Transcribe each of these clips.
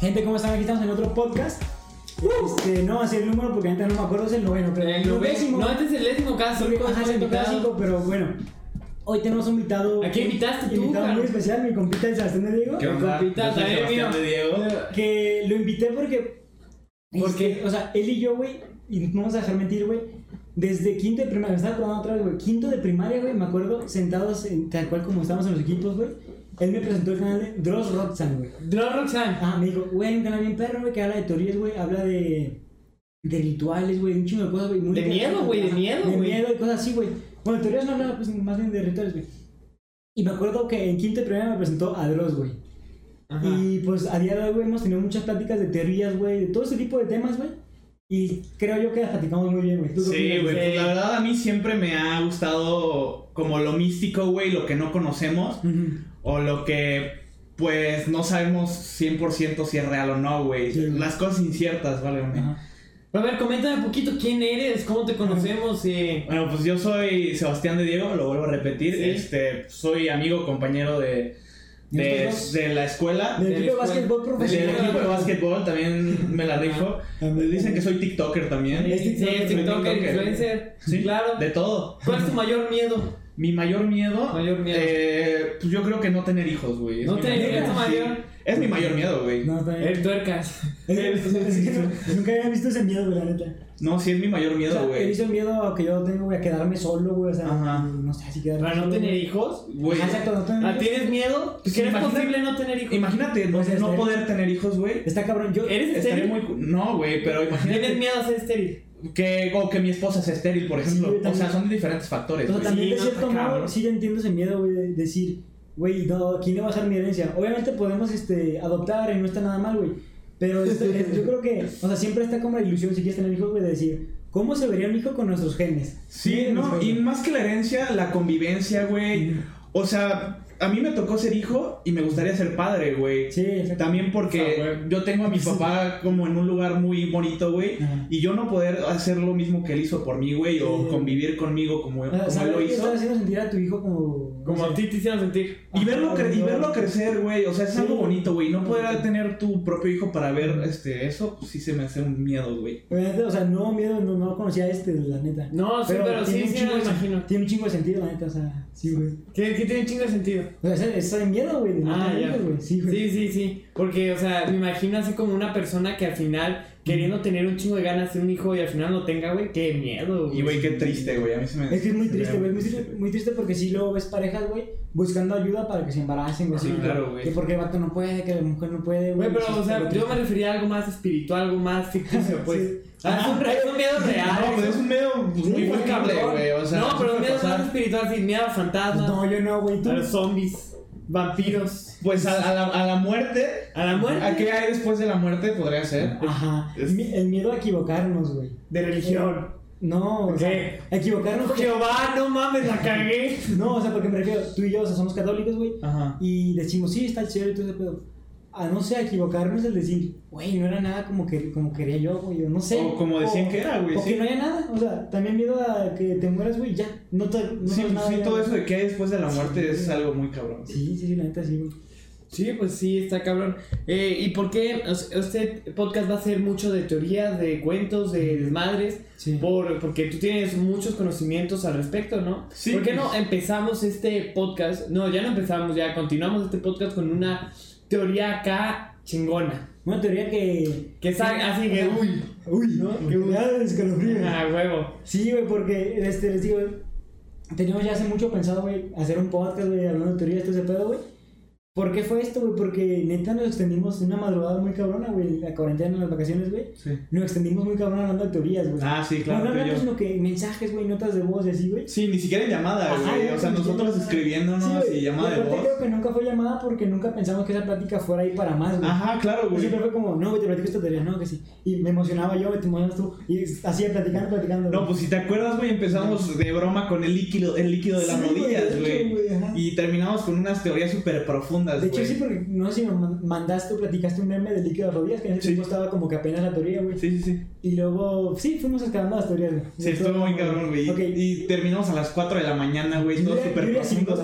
Gente, ¿cómo están? Aquí estamos en otro podcast. Este, no va a ser el número porque ahorita no me acuerdo, es el noveno, pero El noveno. No, este es el décimo caso. Ajá, es el décimo cinco, pero bueno. Hoy tenemos un invitado. ¿A quién invitaste tú, Invitado muy Juan? especial, mi compita el Sebastián de Diego. ¿Qué onda? compita, también Sebastián mío. de Diego. Que lo invité porque. ¿Por este, qué? O sea, él y yo, güey, y no vamos a dejar mentir, güey. Desde quinto de primaria, me estaba acordando otra vez, güey. Quinto de primaria, güey, me acuerdo, sentados en, tal cual como estábamos en los equipos, güey. Él me presentó el canal de Dross Roxanne, güey. Drop Roxanne. Ah, me dijo, güey, un canal bien perro, güey, que habla de teorías, güey, habla de, de rituales, güey, de un chingo de cosas, güey. muy De miedo, güey, de ajá, miedo, De güey. miedo y cosas así, güey. Bueno, teorías no hablaba, pues, más bien de rituales, güey. Y me acuerdo que en quinto de primaria me presentó a Dross, güey. Ajá. Y pues a día de hoy, güey, hemos tenido muchas pláticas de teorías, güey, de todo ese tipo de temas, güey. Y creo yo que las platicamos muy bien, güey. ¿Tú qué Sí, güey, pues la verdad a mí siempre me ha gustado como lo místico, güey, lo que no conocemos Ujú. O lo que pues no sabemos 100% si es real o no, güey. Sí. Las cosas inciertas, vale. A ver, coméntame un poquito quién eres, cómo te conocemos y... Bueno, pues yo soy Sebastián de Diego, lo vuelvo a repetir. Sí. Este, soy amigo, compañero de, de, la escuela. Del de equipo de básquetbol Del profesional. equipo de básquetbol también me la rifo. Dicen que soy TikToker también. Es Sí, TikToker, TikToker. influencer. Sí, claro. De todo. ¿Cuál es tu mayor miedo? Mi mayor miedo. Mayor miedo. eh, pues yo creo que no tener hijos, güey. Es No mi tener mayor- hijos, mayor. Es mi mayor miedo, güey. No, está bien. El tuercas. Es, es- es nunca había visto ese miedo, güey, la neta. No, sí es mi mayor O miedo, sea, he güey. visto el miedo que yo tengo, güey, a quedarme solo, güey. O sea, Ajá. no sé si quedarme ¿Para no tener güey. hijos? Güey, Ajá, exacto, no tener ¿Ah, hijos. ¿Tienes miedo? ¿Crees imagina- posible no tener hijos? Imagínate no, no poder tener hijos, güey. Está cabrón, yo. ¿Eres estéril? muy... cu- No, güey, pero ¿Tienes imagínate miedo a ser estéril? Que, o que mi esposa sea estéril, por Sí, ejemplo. güey, o sea, son diferentes factores, O sea, güey. también Sí, de no, cierto está modo, sí yo entiendo ese miedo, güey, de decir, güey, no, ¿quién le va a dejar mi herencia? Obviamente podemos este, adoptar y no está nada mal, güey. Pero esto- es- yo creo que, o sea, siempre está como la ilusión, si quieres tener hijos, güey, de decir, ¿cómo se vería un hijo con nuestros genes? Sí, no, y más que la herencia, la convivencia, güey. O sea, a mí me tocó ser hijo y me gustaría ser padre, güey. Sí, exacto. También porque Ah, yo tengo a mi papá como en un lugar muy bonito, güey. Y yo no poder hacer lo mismo que él hizo por mí, güey, o convivir conmigo como, O como él lo hizo. estás haciendo sentir a tu hijo como... Como a ti te hicieron sentir. Y verlo, cre- y verlo crecer, güey. O sea, es Sí. algo bonito, güey. No poder tener tu propio hijo para ver este, eso, pues sí se me hace un miedo, güey. O sea, no miedo, no, no conocía a este, la neta. No, sí, pero, sí, tiene un sí, chingo me de- imagino. Tiene un chingo de sentido, la neta, o sea, sí, güey. Que, que tiene un chingo de sentido. O sea, ese de miedo, güey, Ah, ya. Sí, güey. Sí, sí, sí. Porque, o sea, me imagino así como una persona que al final, queriendo tener un chingo de ganas de un hijo y al final no tenga, güey. Qué miedo, Y, güey, qué triste, güey. A mí se me. Es que es muy triste, güey. Muy triste, muy triste porque si luego ves parejas, güey, buscando ayuda para que se embaracen, güey. Sí, claro, güey. Que porque el vato no puede, que la mujer no puede, Güey, pero, o sea, Pero yo me refería a algo más espiritual, algo más ficticio, pues. Sí. Ah, es, un, re- es un miedo real. No, pues es un miedo pues, Sí, muy muy cabrón. güey. O sea, no, pero un miedo más espiritual, sin miedo a fantasmas, No, yo no, güey. Tú. a los zombies, vampiros, Pues a, a la, a la muerte. a la muerte, ¿A qué hay después de la muerte? Podría ser. Ajá. Es- Mi- El miedo a equivocarnos, güey. de religión. No, o ¿Qué? sea, a equivocarnos porque... Jehová, no mames, la cagué. No, o sea, porque me refiero, tú y yo, o sea, somos católicos, güey. Ajá. Y decimos, sí, está el cielo y todo ese pedo. A no sé, a equivocarnos el decir, güey, no era nada como, que, como quería yo, güey, o no sé. O como decían que era, güey, O sí. que no haya nada, o sea, también miedo a que te mueras, güey, ya. No, te, no Sí, nada sí, ya. todo eso de qué hay después de la muerte Sí, es güey. algo muy cabrón. Sí, sí, sí, la neta sí, güey. Sí, pues sí, está cabrón. Eh, ¿Y por qué este podcast va a ser mucho de teorías, de cuentos, de desmadres? Sí. Por, porque tú tienes muchos conocimientos al respecto, ¿no? Sí, ¿Por qué no empezamos este podcast? No, ya no empezamos, ya continuamos este podcast con una teoría acá chingona. Una teoría que. Que es así que, uy, Uy, ¿no? Que me da escalofrío. a huevo. Sí, güey, porque este, les digo, teníamos ya hace mucho pensado, güey, hacer un podcast, güey, hablando de teorías, todo ese pedo, güey. ¿Por qué fue esto, güey? Porque neta nos extendimos una madrugada muy cabrona, güey, la cuarentena, las vacaciones, güey. Sí. Nos extendimos muy cabrón hablando de teorías, güey. Ah, sí, no, claro. no yo. sino que mensajes, güey, notas de voz y así, güey. Sí, ni siquiera en llamada, güey. O sea, nosotros escribiéndonos Sí, y llamada de voz. creo que nunca fue llamada porque nunca pensamos que esa plática fuera ahí para más, güey. Ajá, claro, güey. Siempre fue como, no, güey, te platico esta teoría, no, que sí. Y me emocionaba yo, güey, te emocionabas tú. Y así platicando, platicando. No, pues si te acuerdas, güey, empezamos de broma con el líquido, el líquido de las Sí, rodillas, güey. Y terminamos con unas teorías súper profundas, profundas, De hecho, sí, porque no sé si me man- mandaste o platicaste un meme de líquido de rodillas, que en ese Sí. tiempo estaba como que apenas la teoría, güey. Sí, sí, sí. Y luego, sí, fuimos escalando las teorías, güey. Sí, estuvo muy cabrón, güey. Y terminamos a las 4 de la mañana, güey, todos súper profundos.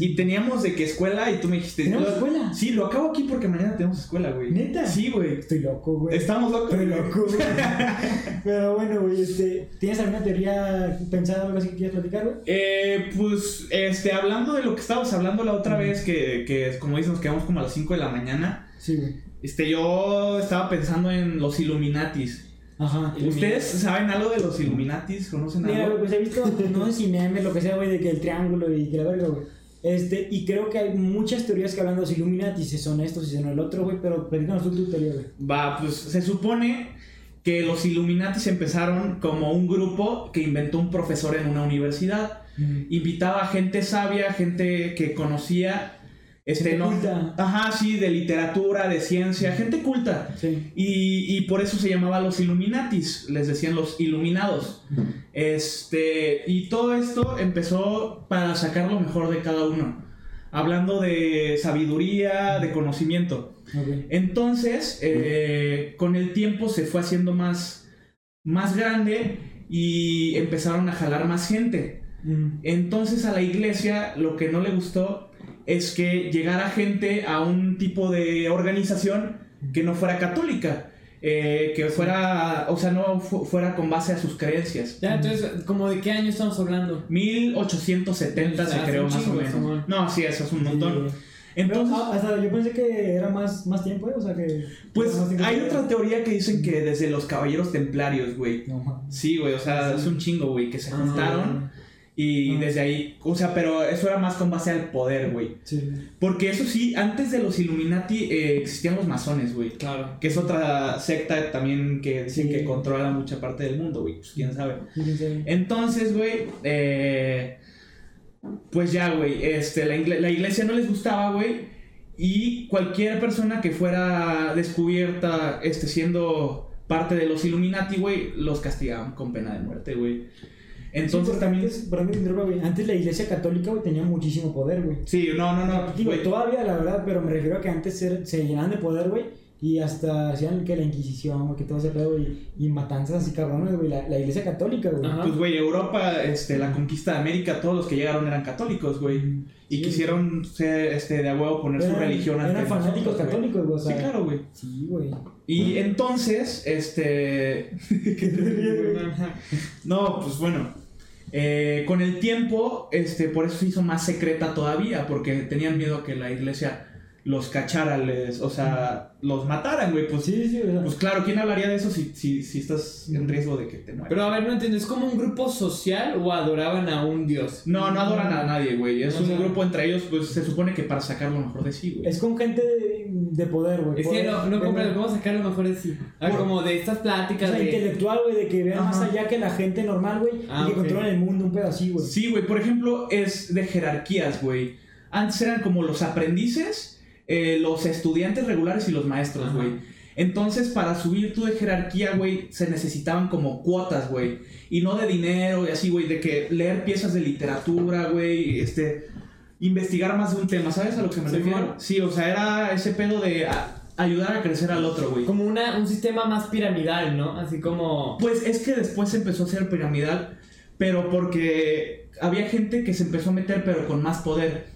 Y teníamos de que escuela y tú me dijiste... ¿Tenemos "Lo- escuela? Sí, lo acabo aquí porque mañana tenemos escuela, güey. ¿Neta? Sí, güey. Estoy loco, güey. Estamos locos. Estoy loco, güey. Pero bueno, güey, este, ¿tienes alguna teoría pensada o algo así que quieras platicar, güey? Eh, pues, este, hablando de lo que estábamos hablando la otra vez, que, que como dices, nos quedamos como a las 5 de la mañana. Sí, güey. Este, yo estaba pensando en los Illuminatis. Ajá. ¿Ustedes saben algo de los Illuminatis? ¿Conocen Mira, güey, algo? pues he visto, no sé si memes, lo que sea, güey, de que el triángulo y que la verga, güey. Este, y creo que hay muchas teorías que hablan de los Illuminati, si son estos, si son el otro, güey, pero platícanos tú tu teoría, güey. Va, pues se supone que los Illuminatis empezaron como un grupo que inventó un profesor en una universidad. Invitaba a gente sabia, gente que conocía. Este, Gente no, culta. Ajá, sí, de literatura, de ciencia, gente culta. Sí. Y, y por eso se llamaba los Illuminatis, les decían los iluminados. Este, y todo esto empezó para sacar lo mejor de cada uno, hablando de sabiduría, de conocimiento. Entonces, eh, con el tiempo se fue haciendo más, más grande y empezaron a jalar más gente. Entonces a la iglesia lo que no le gustó es que llegara gente a un tipo de organización que no fuera católica, eh, que fuera, o sea, no fu- fuera con base a sus creencias. Ya, entonces, ¿como de qué año estamos hablando? 1870 se Ah, creó más o menos. No, sí, eso es un montón. Entonces, Pero, ah, hasta yo pensé que era más, más tiempo, ¿eh? O sea que. pues hay que- otra teoría que dicen que desde los caballeros templarios, güey. No. Sí, güey, o sea, es un chingo, güey, que se Ah. juntaron y Ah. desde ahí, o sea, pero eso era más con base al poder, güey. Sí. Porque eso sí, antes de los Illuminati eh, existían los masones, güey. Claro. Que es otra secta también que dicen Sí. que controla mucha parte del mundo, güey. Pues quién sabe. Sí. Entonces, güey, eh, pues ya, güey, este, la, la iglesia no les gustaba, güey. Y cualquier persona que fuera descubierta este, siendo parte de los Illuminati, güey, los castigaban con pena de muerte, güey. Entonces Sí, también... Antes, te interrumpa, güey. Antes la iglesia católica, güey, tenía muchísimo poder, güey. Sí, no, no, no, Digo, güey. todavía, la verdad, pero me refiero a que antes se, se llenaban de poder, güey. Y hasta hacían que la Inquisición, que todo ese pedo, güey. Y matanzas así cabrones, güey. La, la iglesia católica, güey. Ajá. Pues, güey, Europa, este, la conquista de América, todos los que llegaron eran católicos, güey. Y Sí. quisieron ser, este, de a huevo poner su Eran- religión ante Eran fanáticos nosotros, católicos, güey. O sea, Sí, claro, güey. Sí, güey. Y entonces, este... ¿Qué te ríes, güey? No, pues bueno. eh, con el tiempo, este, por eso se hizo más secreta todavía, porque tenían miedo que la iglesia los cachara, les, o sea, los mataran, güey. Pues, Sí, sí, o sea, pues claro, ¿quién hablaría de eso si, si, si estás en riesgo de que te mueras? Pero a ver, no entiendo, ¿es como un grupo social o adoraban a un dios? No, no adoran a nadie, güey. Es O un sea- grupo entre ellos, pues se supone que para sacar lo mejor de sí, güey. es con gente de, de poder, güey. Es que no, no comprendo cómo sacar lo mejor de sí. A ver, Por- como de estas O pláticas sea, de... intelectual, güey, de que vean más allá que la gente normal, güey. Ah, y que controlan el mundo, un pedo así, güey. Sí, güey. Por ejemplo, es de jerarquías, güey. Antes eran como los aprendices, eh, los estudiantes regulares y los maestros, güey. Entonces, para subir tú de jerarquía, güey, se necesitaban como cuotas, güey. Y no de dinero y así, güey, de que leer piezas de literatura, güey, este, investigar más de un tema, ¿sabes a lo que me Sí, refiero? bueno. Sí, o sea, era ese pedo de a- ayudar a crecer al otro, güey. Como una, un sistema más piramidal, ¿no? Así como... Pues es que después se empezó a hacer piramidal, pero porque había gente que se empezó a meter, pero con más poder.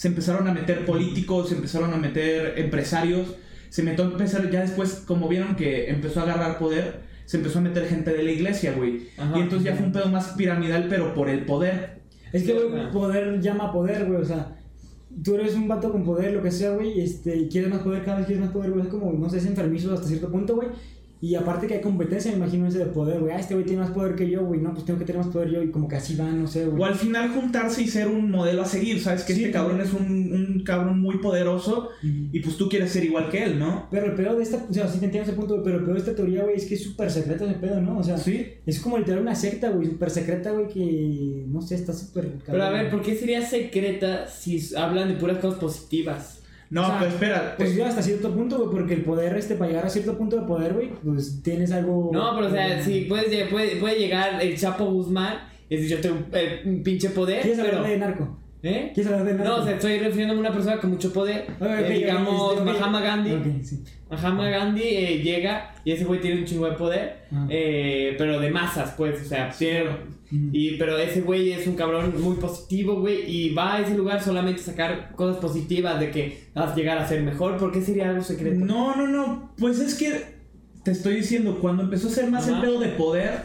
Se empezaron a meter políticos, se empezaron a meter empresarios, se metió a empezar, ya después, como vieron que empezó a agarrar poder, se empezó a meter gente de la iglesia, güey. Ajá. Y entonces ya fue un pedo más piramidal, pero por el poder. Es que, güey, poder llama poder, güey. O sea, tú eres un vato con poder, lo que sea, güey. Este, y quieres más poder, cada vez quieres más poder, güey. Es como, no sé, es enfermizo hasta cierto punto, güey. Y aparte que hay competencia, me imagino ese de poder, güey. Ah, este güey tiene más poder que yo, güey. No, pues tengo que tener más poder yo. Y como que así van, no sé, O güey. al final juntarse y ser un modelo a seguir, ¿sabes? Que Sí, este cabrón es un, un cabrón muy poderoso y pues tú quieres ser igual que él, ¿no? Pero el pedo de esta, o sea, sí te entiendo ese punto, pero el pedo de esta teoría, güey, es que es súper secreto ese pedo, ¿no? O sea, Sí. es como literal una secta, güey, súper secreta, güey, que no sé, está súper. Pero a ver, ¿por qué sería secreta si hablan de puras cosas positivas? No, O sea, pues espera. Pues yo hasta cierto punto, güey, porque el poder, este, para llegar a cierto punto de poder, güey, pues tienes algo. No, pero o sea, eh, si puedes, puede, puede llegar el Chapo Guzmán y decir, yo tengo un, eh, un pinche poder, ¿Quieres pero... hablar de narco? ¿Eh? ¿Quieres hablar de? No, o sea, estoy refiriéndome a una persona con mucho poder. Eh, digamos, este, ok. Mahatma Gandhi. Ok, sí. Mahatma Gandhi eh, llega y ese güey tiene un chingo de poder, Ah. eh, pero de masas, pues, o sea, tiene... Mm. Y, pero ese güey es un cabrón muy positivo, güey, y va a ese lugar solamente a sacar cosas positivas de que vas a llegar a ser mejor. ¿Por qué sería algo secreto? No, no, no. Pues es que te estoy diciendo, cuando empezó a ser más Ajá. el pedo de poder,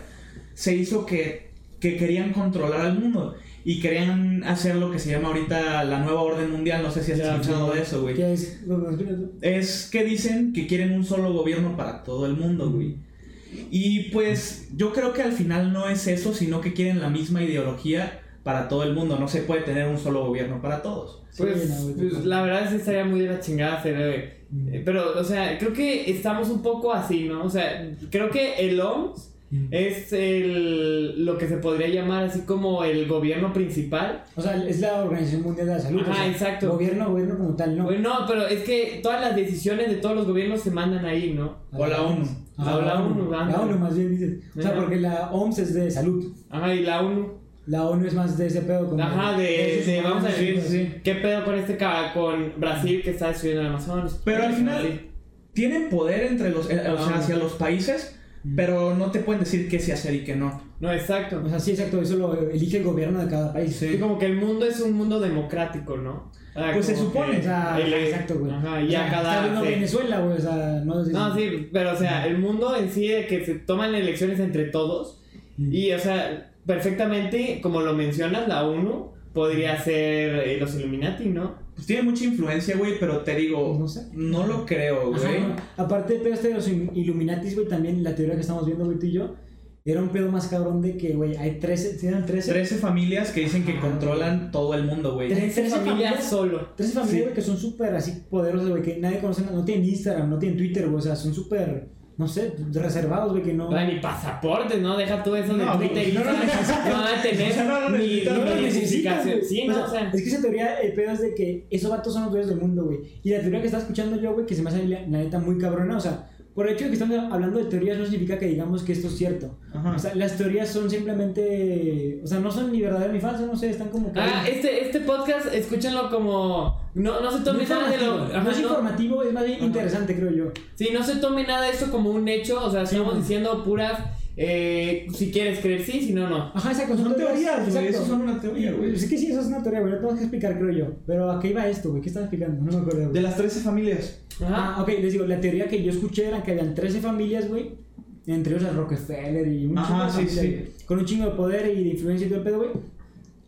se hizo que, que querían controlar al mundo. Y querían hacer lo que se llama ahorita la nueva orden mundial. No sé si has Ya, escuchado de eso, güey. ¿Qué es? Es que dicen que quieren un solo gobierno para todo el mundo, güey. Y pues yo creo que al final no es eso, sino que quieren la misma ideología para todo el mundo. No se puede tener un solo gobierno para todos. Pues, Sí, no, güey, pues, la verdad sí estaría muy de la chingada hacer... Pero, o sea, creo que estamos un poco así, ¿no? O sea, creo que el OMS. Es el, lo que se podría llamar así como el gobierno principal. O sea, es la Organización Mundial de la Salud. Ajá, o sea, exacto. Gobierno, gobierno como tal, ¿no? Bueno, no, pero es que todas las decisiones de todos los gobiernos se mandan ahí, ¿no? O la ONU. Ajá, O la ONU, La ándale. ONU más bien dices. O sea, Ajá. porque la OMS es de salud. Ajá, y la ONU. La ONU es más de ese pedo como... Ajá, de, de- humanos, vamos a decir, sí. ¿qué pedo con este con Brasil que está destruyendo el Amazonas? Pero al final tienen poder entre los, eh, o sea, Ah. hacia los países. Pero no te pueden decir qué se hacer y qué no. No, exacto. O sea, sí, exacto. Eso lo elige el gobierno de cada país. Sí. Sí, como que el mundo es un mundo democrático, ¿no? O Pues se supone, que O sea, el- exacto, güey. Ajá, O y ya sea, está cada... viendo sí. Venezuela, güey. O sea, no... No, sí, pero o sea, el mundo en sí que se toman elecciones entre todos Mm. y, o sea, perfectamente, como lo mencionas, la ONU podría ser eh, los Illuminati, ¿no? Pues tiene mucha influencia, güey, pero te digo, No sé. no lo creo, güey. Aparte, pero este de los Illuminatis, güey, también la teoría que estamos viendo, güey, tú y yo, era un pedo más cabrón de que, güey, hay 13, ¿sí eran 13? 13 familias que dicen que controlan todo el mundo, güey. Tres- 13 13 familias familias. solo. 13 familias, Sí. güey, que son súper así poderosas, güey, que nadie conoce, no tienen Instagram, no tienen Twitter, güey, o sea, son súper, no sé, reservados, güey, que no... No ni pasaportes, ¿no? Deja tú eso de No, Twitter y no, no, no, no, van a tener no lo ni, no lo güey. Sí, no, o sea, Es que esa teoría, el pedo es de que esos vatos son los dueños del mundo, güey. Y la teoría que estaba escuchando yo, güey, que se me hace la neta muy cabrona, o sea, por el hecho de que estamos hablando de teorías no significa que digamos que esto es cierto. Ajá. O sea, las teorías son simplemente, o sea, no son ni verdaderas ni falsas, no sé, están como. Ah, este, este podcast, escúchenlo como. No, no se tome nada de lo. ajá, no es no- informativo, es más bien Ajá. interesante, creo yo. Sí, no se tome nada de esto como un hecho. O sea, estamos diciendo puras. Eh, si quieres creer sí, si no, no. Ajá, exacto. Son teorías, güey, eso son una teoría, güey. Sí que sí, eso es una teoría, güey, lo tengo que explicar, creo yo. Pero ¿a qué iba esto, güey? ¿Qué estaba explicando? No me acuerdo, güey. De las 13 familias. Ajá. Ah, ok, les digo, la teoría que yo escuché era que habían 13 familias, güey. Entre ellos a Rockefeller y un Ajá, chingo de sí, familias, sí. güey, Con un chingo de poder y de influencia y todo el pedo, güey.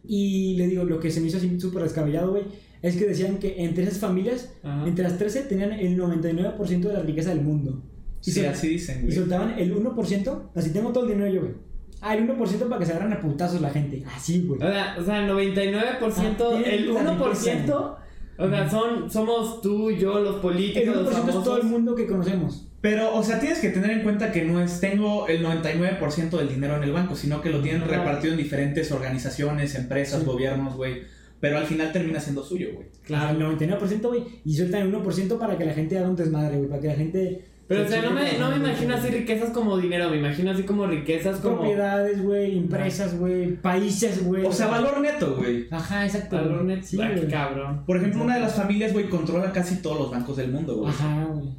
Y le digo, lo que se me hizo así súper descabellado, güey, es que decían que entre esas familias, Ajá. entre las 13, tenían el 99% de la riqueza del mundo. Y, Sí, sol- así dicen, y güey. soltaban el 1%, así tengo todo el dinero yo, güey. Ah, el 1% para que se agarran a putazos la gente. Así, güey. O sea, o sea, el 99%, Ah, el tienen la 1%, o sea, son, somos tú, yo, los El políticos, 1% los es todo el mundo que conocemos. Pero, o sea, tienes que tener en cuenta que no es tengo el 99% del dinero en el banco, sino que lo tienen repartido en diferentes organizaciones, empresas, Sí. gobiernos, güey. Pero al final termina siendo suyo, güey. Claro, el 99%, güey. Y sueltan el 1% para que la gente haga un desmadre, güey. Para que la gente. Pero, o se sea, no me, no me imagino así riquezas como dinero, me imagino así como riquezas como... Propiedades, güey. Empresas, güey. Países, güey. O sea, valor neto, güey. Ajá, exacto. Valor güey. net- Sí, ah, qué cabrón. Por ejemplo, una de las familias, güey, controla casi todos los bancos del mundo, güey. Ajá, güey.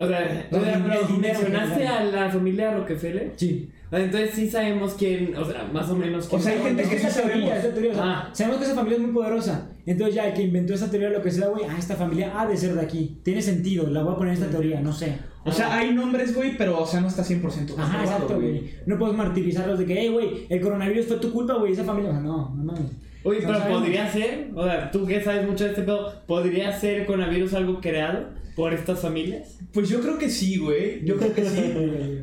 O sea, No, o sea, pero dinero, mencionaste a la familia Rockefeller. Sí. Entonces sí sabemos quién, o sea, más o menos quién. O sea, hay gente que sí esa teoría, sabemos. esa teoría. o sea, Ah. Sabemos que esa familia es muy poderosa. Entonces, ya el que inventó esa teoría, lo que sea, güey. Ah, esta familia ha de ser de aquí. Tiene sentido. La voy a poner en esta teoría, no sé. O sea, hay nombres, güey, pero, o sea, no está 100% Ajá, exacto, güey. No puedes martirizarlos de que, hey, güey, el coronavirus fue tu culpa, güey. Esa familia. O sea, no, no mames. Oye, No pero sabemos. podría ser, o sea, tú que sabes mucho de este pedo, ¿podría ser el coronavirus algo creado por estas familias? Pues yo creo que sí, güey. Yo creo que sí.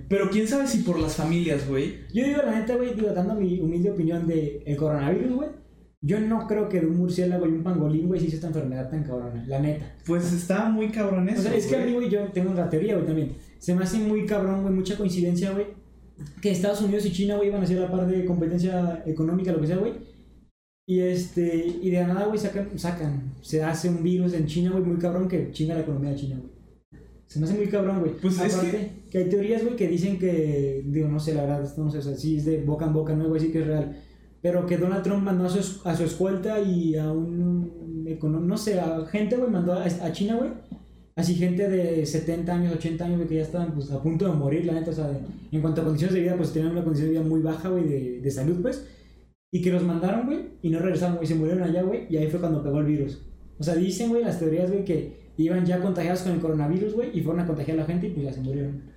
Pero quién sabe si por las familias, güey. Yo digo la neta, güey, digo, dando mi humilde opinión de el coronavirus, güey. Yo no creo que de un murciélago y un pangolín, güey, se hizo esta enfermedad tan cabrona, la neta. Pues está muy cabrón eso. o sea, es que a güey. mí, güey, yo tengo una teoría, güey, también. Se me hace muy cabrón, güey, mucha coincidencia, güey, que Estados Unidos y China, güey, iban a hacer la par de competencia económica, lo que sea, güey. Y este, y de la nada, güey, sacan, sacan, se hace un virus en China, güey, muy cabrón que chinga la economía de China, güey. Se me hace muy cabrón, güey. Pues es Aparte, que... hay teorías, güey, que dicen que, digo, no sé, la verdad, no sé, o sea, sí es de boca en boca, no voy a decir que es real. Pero que Donald Trump mandó a su, a su escolta y a un, no sé, a gente, güey, mandó a, China, güey. Así gente de 70 años, 80 años, güey, que ya estaban pues, a punto de morir, la neta, o sea, en cuanto a condiciones de vida, pues tenían una condición de vida muy baja, güey, de, de salud, pues. Y que los mandaron, güey, y no regresaron, güey, se murieron allá, güey, y ahí fue cuando pegó el virus. O sea, dicen, güey, las teorías, güey, que iban ya contagiados con el coronavirus, güey, y fueron a contagiar a la gente y pues ya se murieron.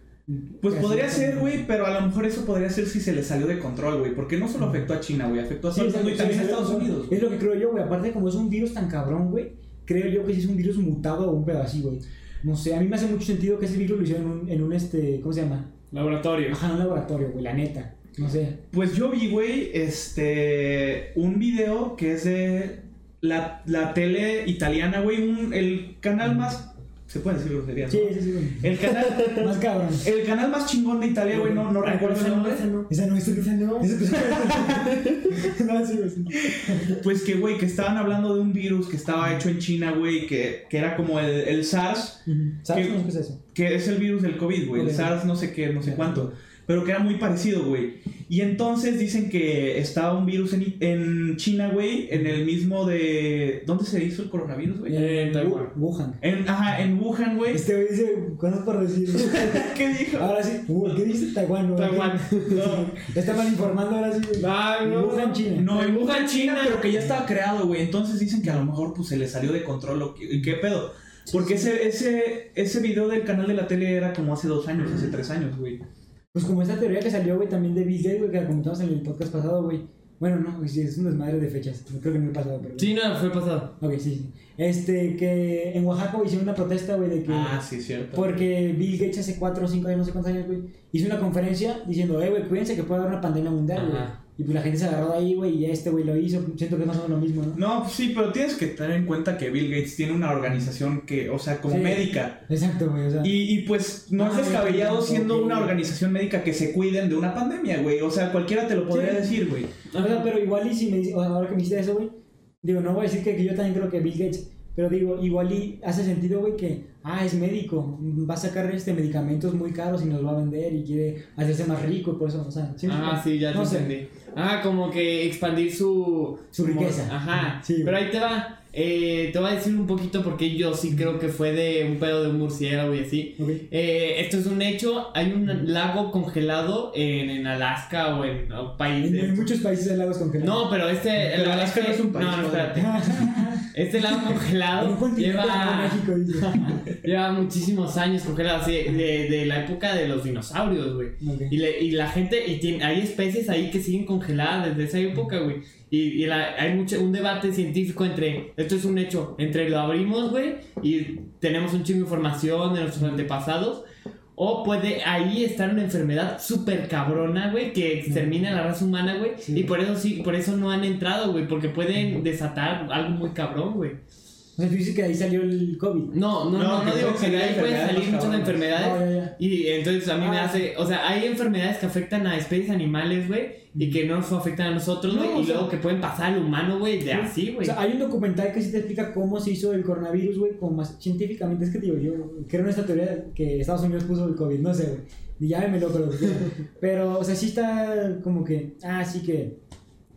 Pues podría ser, güey, pero a lo mejor eso podría ser si se le salió de control, güey. Porque no solo afectó a China, güey, afectó a Sí, y también a Estados Unidos. Es lo que creo yo, güey. Aparte, como es un virus tan cabrón, güey, creo yo que sí es un virus mutado o un pedo así, güey. No sé, a mí me hace mucho sentido que ese virus lo hicieron en un, en un este, ¿cómo se llama? Laboratorio. Ajá, en un laboratorio, güey, la neta. No sé. Pues yo vi, güey, este. Un video que es de la, la tele italiana, güey. un- El canal más. Se puede decir groserías. Sí, sí, sí, güey. El canal. Más cabrón. El canal más chingón de Italia, güey, no, no Ay, recuerdo el no, nombre. esa no. Esa no, esa no. no, sí, güey. sí. Pues que, güey, que estaban hablando de un virus que estaba hecho en China, güey, que, que era como el, el SARS, Ujú. ¿Sabes ¿Qué? es eso? que es el virus del COVID, güey, el. SARS no sé qué, no sé cuánto, pero que era muy parecido, güey. Y entonces dicen que estaba un virus en, en China, güey, en el mismo de... ¿Dónde se hizo el coronavirus, güey? En Taiwán. Wu- Wuhan. En, ajá, en Wuhan, güey. Este güey dice, ¿cuándo es por decir? ¿Qué dijo? Ahora sí, ¿qué dice Taiwán? güey? Taiwán. No. Está mal informando ahora sí, güey. Ay, no. Wuhan, China. No, en Wuhan, China, pero que ya estaba creado, güey. Entonces dicen que a lo mejor pues se le salió de control. o qué- ¿Y qué pedo? Porque ese, ese, ese video del canal de la tele era como hace dos años, hace tres años, güey. Pues como esta teoría que salió, güey, también de Bill Gates, güey, que la comentamos en el podcast pasado, güey. Bueno, no, sí, es un desmadre de fechas. No creo que no he pasado, pero... Sí, no, fue pasado. Ok, sí, sí. Este, que en Oaxaca hicieron una protesta, güey, de que... Ah, sí, cierto. Porque Bill Gates hace 4 o 5 años, no sé cuántos años, güey, hizo una conferencia diciendo, eh, güey, cuídense que puede haber una pandemia mundial, güey. Y pues la gente se agarró de ahí, güey, y ya este güey lo hizo. Siento que es más o menos lo mismo, ¿no? No, pues sí, pero tienes que tener en cuenta que Bill Gates tiene una organización que, o sea, como Sí. médica. Exacto, güey, o sea... Y, y, pues no Ah, es descabellado siendo una organización médica que se cuiden de una pandemia, güey. O sea, cualquiera te lo podría Sí. decir, güey. O sea, pero igual y si me dice, o sea, ahora que me dijiste eso, güey, digo, no voy a decir que, que yo también creo que Bill Gates, pero digo, igual y hace sentido, güey, que, ah, es médico, va a sacar este medicamentos muy caros y nos va a vender y quiere hacerse más rico, por eso, o sea, ¿sí me Ah, sí, ya te No sé. Ah, como que expandir su... Su riqueza. Ajá. Sí. Pero ahí te va. Eh, te voy a decir un poquito porque yo sí creo que fue de un pedo de un murciélago y así. Eh, esto es un hecho. Hay un lago congelado en, en Alaska o en países. En, en muchos países hay lagos congelados. No, pero este. Pero Alaska no es un país, No, no, espérate. Este lago En congelado lleva, lleva muchísimos años congelado, así, de, de la época de los dinosaurios, güey. Y, le- y la gente, y tiene, hay especies ahí que siguen congeladas desde esa época, güey. Y, y la- hay mucho, un debate científico entre, esto es un hecho, entre lo abrimos, güey, y tenemos un chingo de información de nuestros antepasados, o puede ahí estar una enfermedad súper cabrona, güey, que extermina a la raza humana, güey, Sí. y por eso sí, por eso no han entrado, güey, porque pueden desatar algo muy cabrón, güey. O sea, tú dices que de ahí salió el COVID. No, no, No, no, no, digo que de ahí pueden salir muchas enfermedades. Ya, ya. Y entonces a mí me Ah. hace, o sea, hay enfermedades que afectan a especies animales, güey, y que no nos afectan a nosotros, No, güey, o y sea- luego que pueden pasar al humano, güey, de así, O güey. sea, hay un documental que sí te explica cómo se hizo el coronavirus, güey, como más científicamente. Es que digo, yo creo en esta teoría que Estados Unidos puso el COVID, no sé, güey. Y Llámeme loco lo. Pero, o sea, sí está como que, ah, sí que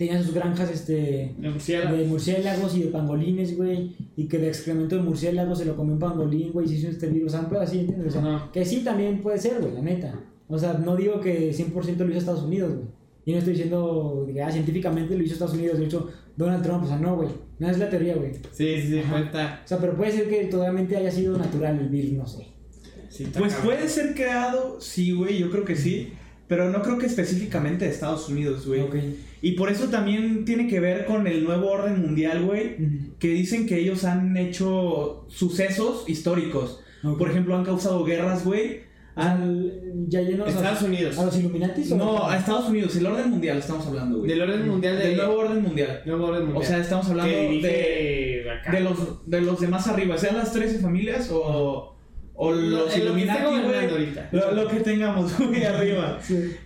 tenían sus granjas, este, De murciélago. de murciélagos y de pangolines, güey. Y que de excremento de murciélago se lo comió un pangolín, güey, y se hizo este virus. O sea, un pedo así, ¿entiendes? O sea, Ajá. que sí también puede ser, güey, la neta. O sea, no digo que 100% lo hizo Estados Unidos, güey. Y no estoy diciendo que ah, científicamente lo hizo Estados Unidos, de hecho, Donald Trump, o sea, no, güey. Nada es la teoría, güey. Sí, sí, sí, estar. O sea, pero puede ser que totalmente haya sido natural el virus, no sé. Sí, Pues cabrón. puede ser creado, sí, güey, yo creo que sí. Pero no creo que específicamente de Estados Unidos, güey. Ok. Y por eso también tiene que ver con el nuevo orden mundial, güey. Que dicen que ellos han hecho sucesos históricos. Por ejemplo, han causado guerras, güey. Al- ya llenos Estados a, Unidos. a los Illuminatis o No, a Estados Unidos, el orden mundial estamos hablando, güey. Del orden mundial de... Del nuevo orden mundial. nuevo orden mundial. O sea, estamos hablando de, de los, de los de más arriba, sean las 13 familias o, o Lo- los lo Illuminati, güey. Lo, lo que tengamos, güey, arriba. Sí.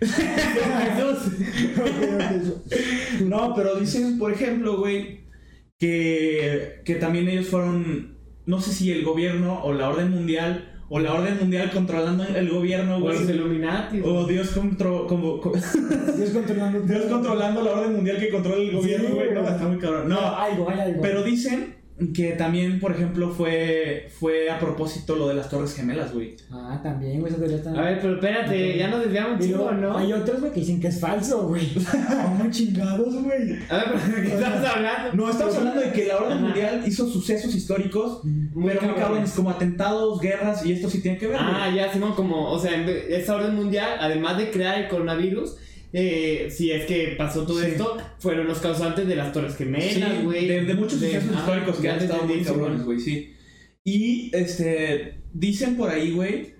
No, pero dicen, por ejemplo, güey, que, que también ellos fueron, no sé si el gobierno o la orden mundial o la orden mundial controlando el gobierno, O güey. los Illuminati. O Dios, contro- como, co- Dios controlando. Dios controlando la orden mundial que controla el gobierno, Sí, güey. no, está muy cabrón. No, algo, hay algo. pero dicen que también, por ejemplo, fue, fue a propósito lo de las Torres Gemelas, güey. Ah, también, güey, esa teoría está. A ver, pero espérate, ya nos desviamos chingo, ¿no? Hay otros, güey, que dicen que es falso, güey. ¿Cómo chingados, güey? A ver, pero ¿de qué estamos hablando? No, estamos hablando de que la orden mundial hizo sucesos históricos, Muy pero cabrones. como atentados, guerras, y esto sí tiene que ver. Ah, ya, Simón, como, o sea, esta orden mundial, además de crear el coronavirus, eh, si es que pasó todo Sí. esto, fueron los causantes de las Torres Gemelas, Sí, güey. de, de muchos De- sucesos ah, históricos que ya han estado muy cabrones, güey, sí. Y, este, dicen por ahí, güey,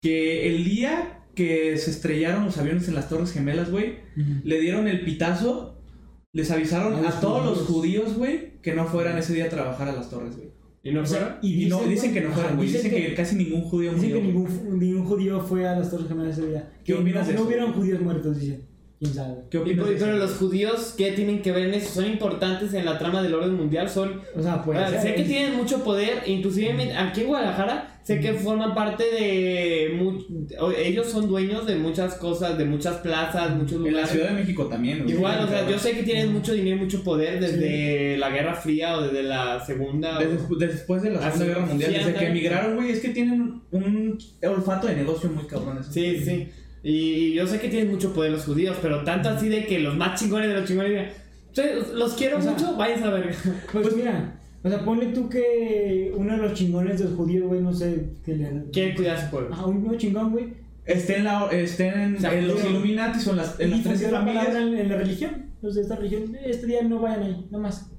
que el día que se estrellaron los aviones en las Torres Gemelas, güey, le dieron el pitazo, les avisaron A a, todos los judíos. judíos, güey, que no fueran ese día a trabajar a las torres, güey. ¿Y no O fueron? sea, Y, no, dicen que no fueron, güey. Dicen que, casi ningún judío Dicen murió. que güey. ningún, ningún judío fue a las Torres Gemelas ese día. ¿Qué Que opinas no, de no eso? hubieron judíos muertos, dicen. ¿Quién sabe? ¿Qué Y, opinas de pero eso? los judíos, ¿qué tienen que ver en eso? ¿Son importantes en la trama del orden mundial? Son... O sea, pues. Sé que tienen mucho poder, inclusive me- aquí en Guadalajara, sé que forman parte de... ellos son dueños de muchas cosas, de muchas plazas, muchos En la lugares. Ciudad de México también. Igual, o sea, yo sé que tienen mucho dinero y mucho poder desde la Guerra Fría o desde la Segunda. o- Desde- después de la Segunda sí. Guerra Mundial, Sí, desde que emigraron, güey, es que tienen un olfato de negocio muy cabrón. Sí, güeyes. Y yo sé que tienen mucho poder los judíos, pero tanto así de que los más chingones de los chingones digan, "Ustedes los quiero O sea, mucho, váyanse a la verga. Pues mira, o sea, ponle tú que uno de los chingones de los judíos, güey, no sé, que le. Quieren cuidar a su pueblo. Ah, uno chingón, güey. Estén, la, estén en, O sea, en los Illuminati, son las, en las tres la familias. en, en la religión. Los de esta religión, este día no vayan ahí, nada más.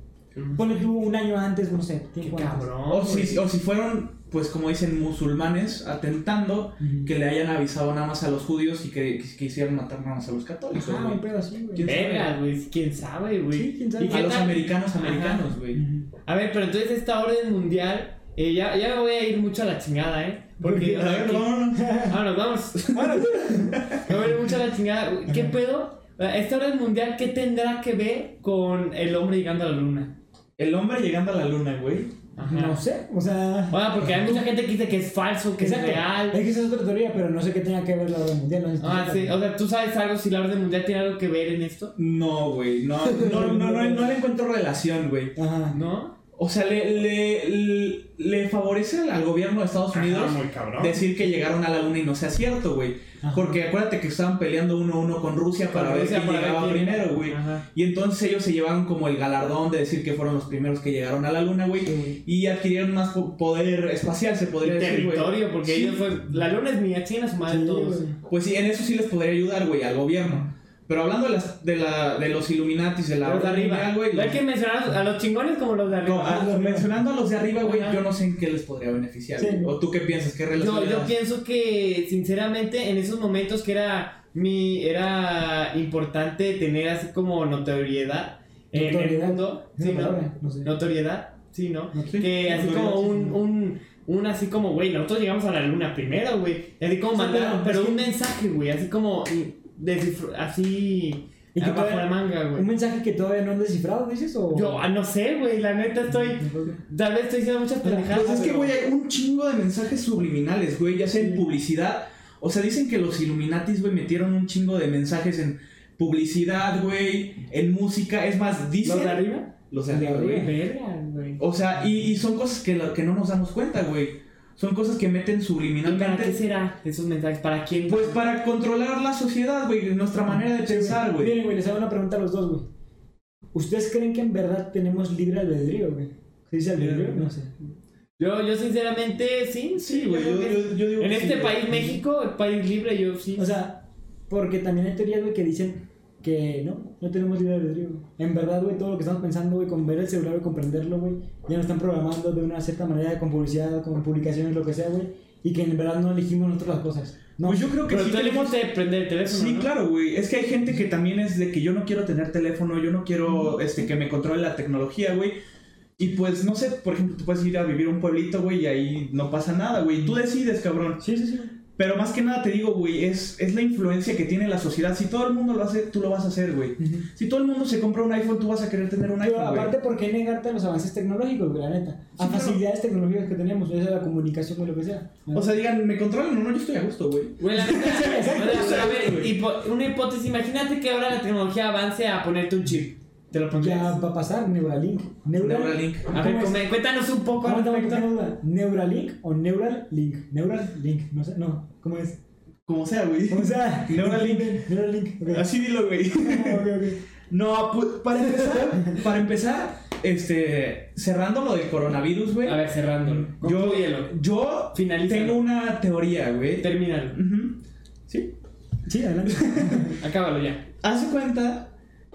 Ponle tú un año antes, no sé, Qué tiempo antes. cabrón. O si, o si fueron, pues como dicen, musulmanes atentando, que le hayan avisado nada más a los judíos y que, que quisieran matar nada más a los católicos. Ajá, güey. un pedo así, güey. ¿Quién sabe? Verga, güey, quién sabe, güey. Sí, quién sabe. ¿Y qué a los tal? americanos Ajá. americanos, güey. A ver, pero entonces esta orden mundial, eh, ya, ya me voy a ir mucho a la chingada, ¿eh? Porque, A ver, que- vámonos. Vámonos, vamos. Me voy a ir mucho a la chingada. ¿Qué pedo? Esta orden mundial, ¿qué tendrá que ver con el hombre llegando a la luna? El hombre llegando a la luna, güey. Ajá. No sé, o sea. Bueno, porque hay mucha gente que dice que es falso, que Exacto. es real. Es que esa es otra teoría, pero no sé qué tenga que ver la orden mundial. No sé Ah, sí. O sea, ¿tú sabes algo si la orden mundial tiene algo que ver en esto? No, güey. No, no, no, no, no le encuentro relación, güey. Ajá. ¿No? O sea, le, le, le, le favorece al gobierno de Estados Unidos decir que llegaron a la luna y no sea cierto, güey. Porque acuérdate que estaban peleando uno a uno con Rusia para ver quién llegaba primero, güey. Y entonces ellos se llevaron como el galardón de decir que fueron los primeros que llegaron a la luna, güey. Sí. Y adquirieron más po- poder espacial, se podría Y decir, güey. territorio, porque Sí. ellos fue. La luna es mía, China su madre Sí, todos. Pues sí, en eso sí les podría ayudar, güey, al gobierno. Pero hablando de, las, de, la, de los Illuminatis, de la Los de arriba. güey. No hay los- que mencionar a los chingones como los de No, arriba. a- mencionando a los de arriba, güey, yo no sé en qué les podría beneficiar. Sí. ¿O tú qué piensas? ¿Qué relación le yo pienso que, sinceramente, en esos momentos que era mi era importante tener así como notoriedad en el Notoriedad. mundo. Sí, ¿no? no sé. Notoriedad, sí, ¿no? Sí, que así como un, un, un así como, güey, nosotros llegamos a la luna primero, güey. Así como Sí, mandar, pero un mensaje, güey, así como descifr- así Y que abajo todavía- la manga, güey. ¿Un mensaje que todavía no han descifrado, dices? O... Yo ah, no sé, güey, la neta estoy. Tal vez estoy diciendo muchas pendejadas. Pues es que, güey, hay un chingo de mensajes subliminales, güey, ya sea en publicidad. O sea, dicen que los Illuminatis, güey, metieron un chingo de mensajes en publicidad, güey, en música. Es más, dicen... ¿Los de arriba? Los de arriba, güey. O sea, y, y son cosas que, que no nos damos cuenta, güey. Son cosas que meten ¿Y para qué subliminalmente. será esos mensajes? ¿Para quién? Pues para controlar la sociedad, güey, nuestra manera de pensar, güey. Miren, güey, les hago una pregunta a los dos, güey. ¿Ustedes creen que en verdad tenemos libre albedrío, güey? ¿Se dice albedrío? No sé. Yo, yo sinceramente, sí, Sí, güey, yo yo, yo- yo digo En que este sí, país. México, el país libre, yo sí. O sea, porque también hay teorías, güey, que dicen que no, no tenemos libre albedrío. En verdad, güey, todo lo que estamos pensando, güey, con ver el celular y comprenderlo, güey, ya nos están programando de una cierta manera, con publicidad, con publicaciones, lo que sea, güey, y que en verdad no elegimos nosotros las cosas. No, Pues yo creo que pero sí tenemos... elegiste prender el teléfono, Sí, ¿no? claro, güey. Es que hay gente que también es de que yo no quiero tener teléfono, yo no quiero este, que me controle la tecnología, güey. Y pues, no sé, por ejemplo, tú puedes ir a vivir a un pueblito, güey, y ahí no pasa nada, güey. Tú decides, cabrón. Sí, sí, sí. Pero más que nada te digo, güey, es, es la influencia que tiene la sociedad. Si todo el mundo lo hace, tú lo vas a hacer, güey. Si todo el mundo se compra un iPhone, tú vas a querer tener un Pero iPhone, güey. aparte, ¿por qué negarte a los avances tecnológicos, güey? La neta. A claro. facilidades tecnológicas que tenemos, ya sea la comunicación o lo que sea. O sea, digan, me controlan o no, yo estoy a gusto, güey. Güey, la neta, a ver, güey. hipo- una hipótesis, imagínate que ahora la tecnología avance a ponerte un chip. ¿Te lo ya pondrías? va a pasar, Neuralink. Neural- Neuralink. A ver, cuéntanos un poco al ¿Cómo te respecto. duda? ¿Neuralink o Neuralink? Neuralink, no sé, no, ¿cómo es? Como sea, güey. ¿Cómo sea? Neuralink. Neuralink. Así dilo, güey. Ok, ok. No, pues, para empezar, para empezar, este, cerrando lo del coronavirus, güey. A ver, cerrándolo. Yo, yo tengo una teoría, güey. Termínalo. Ujú. ¿Sí? Sí, adelante. Acábalo ya. Hace cuenta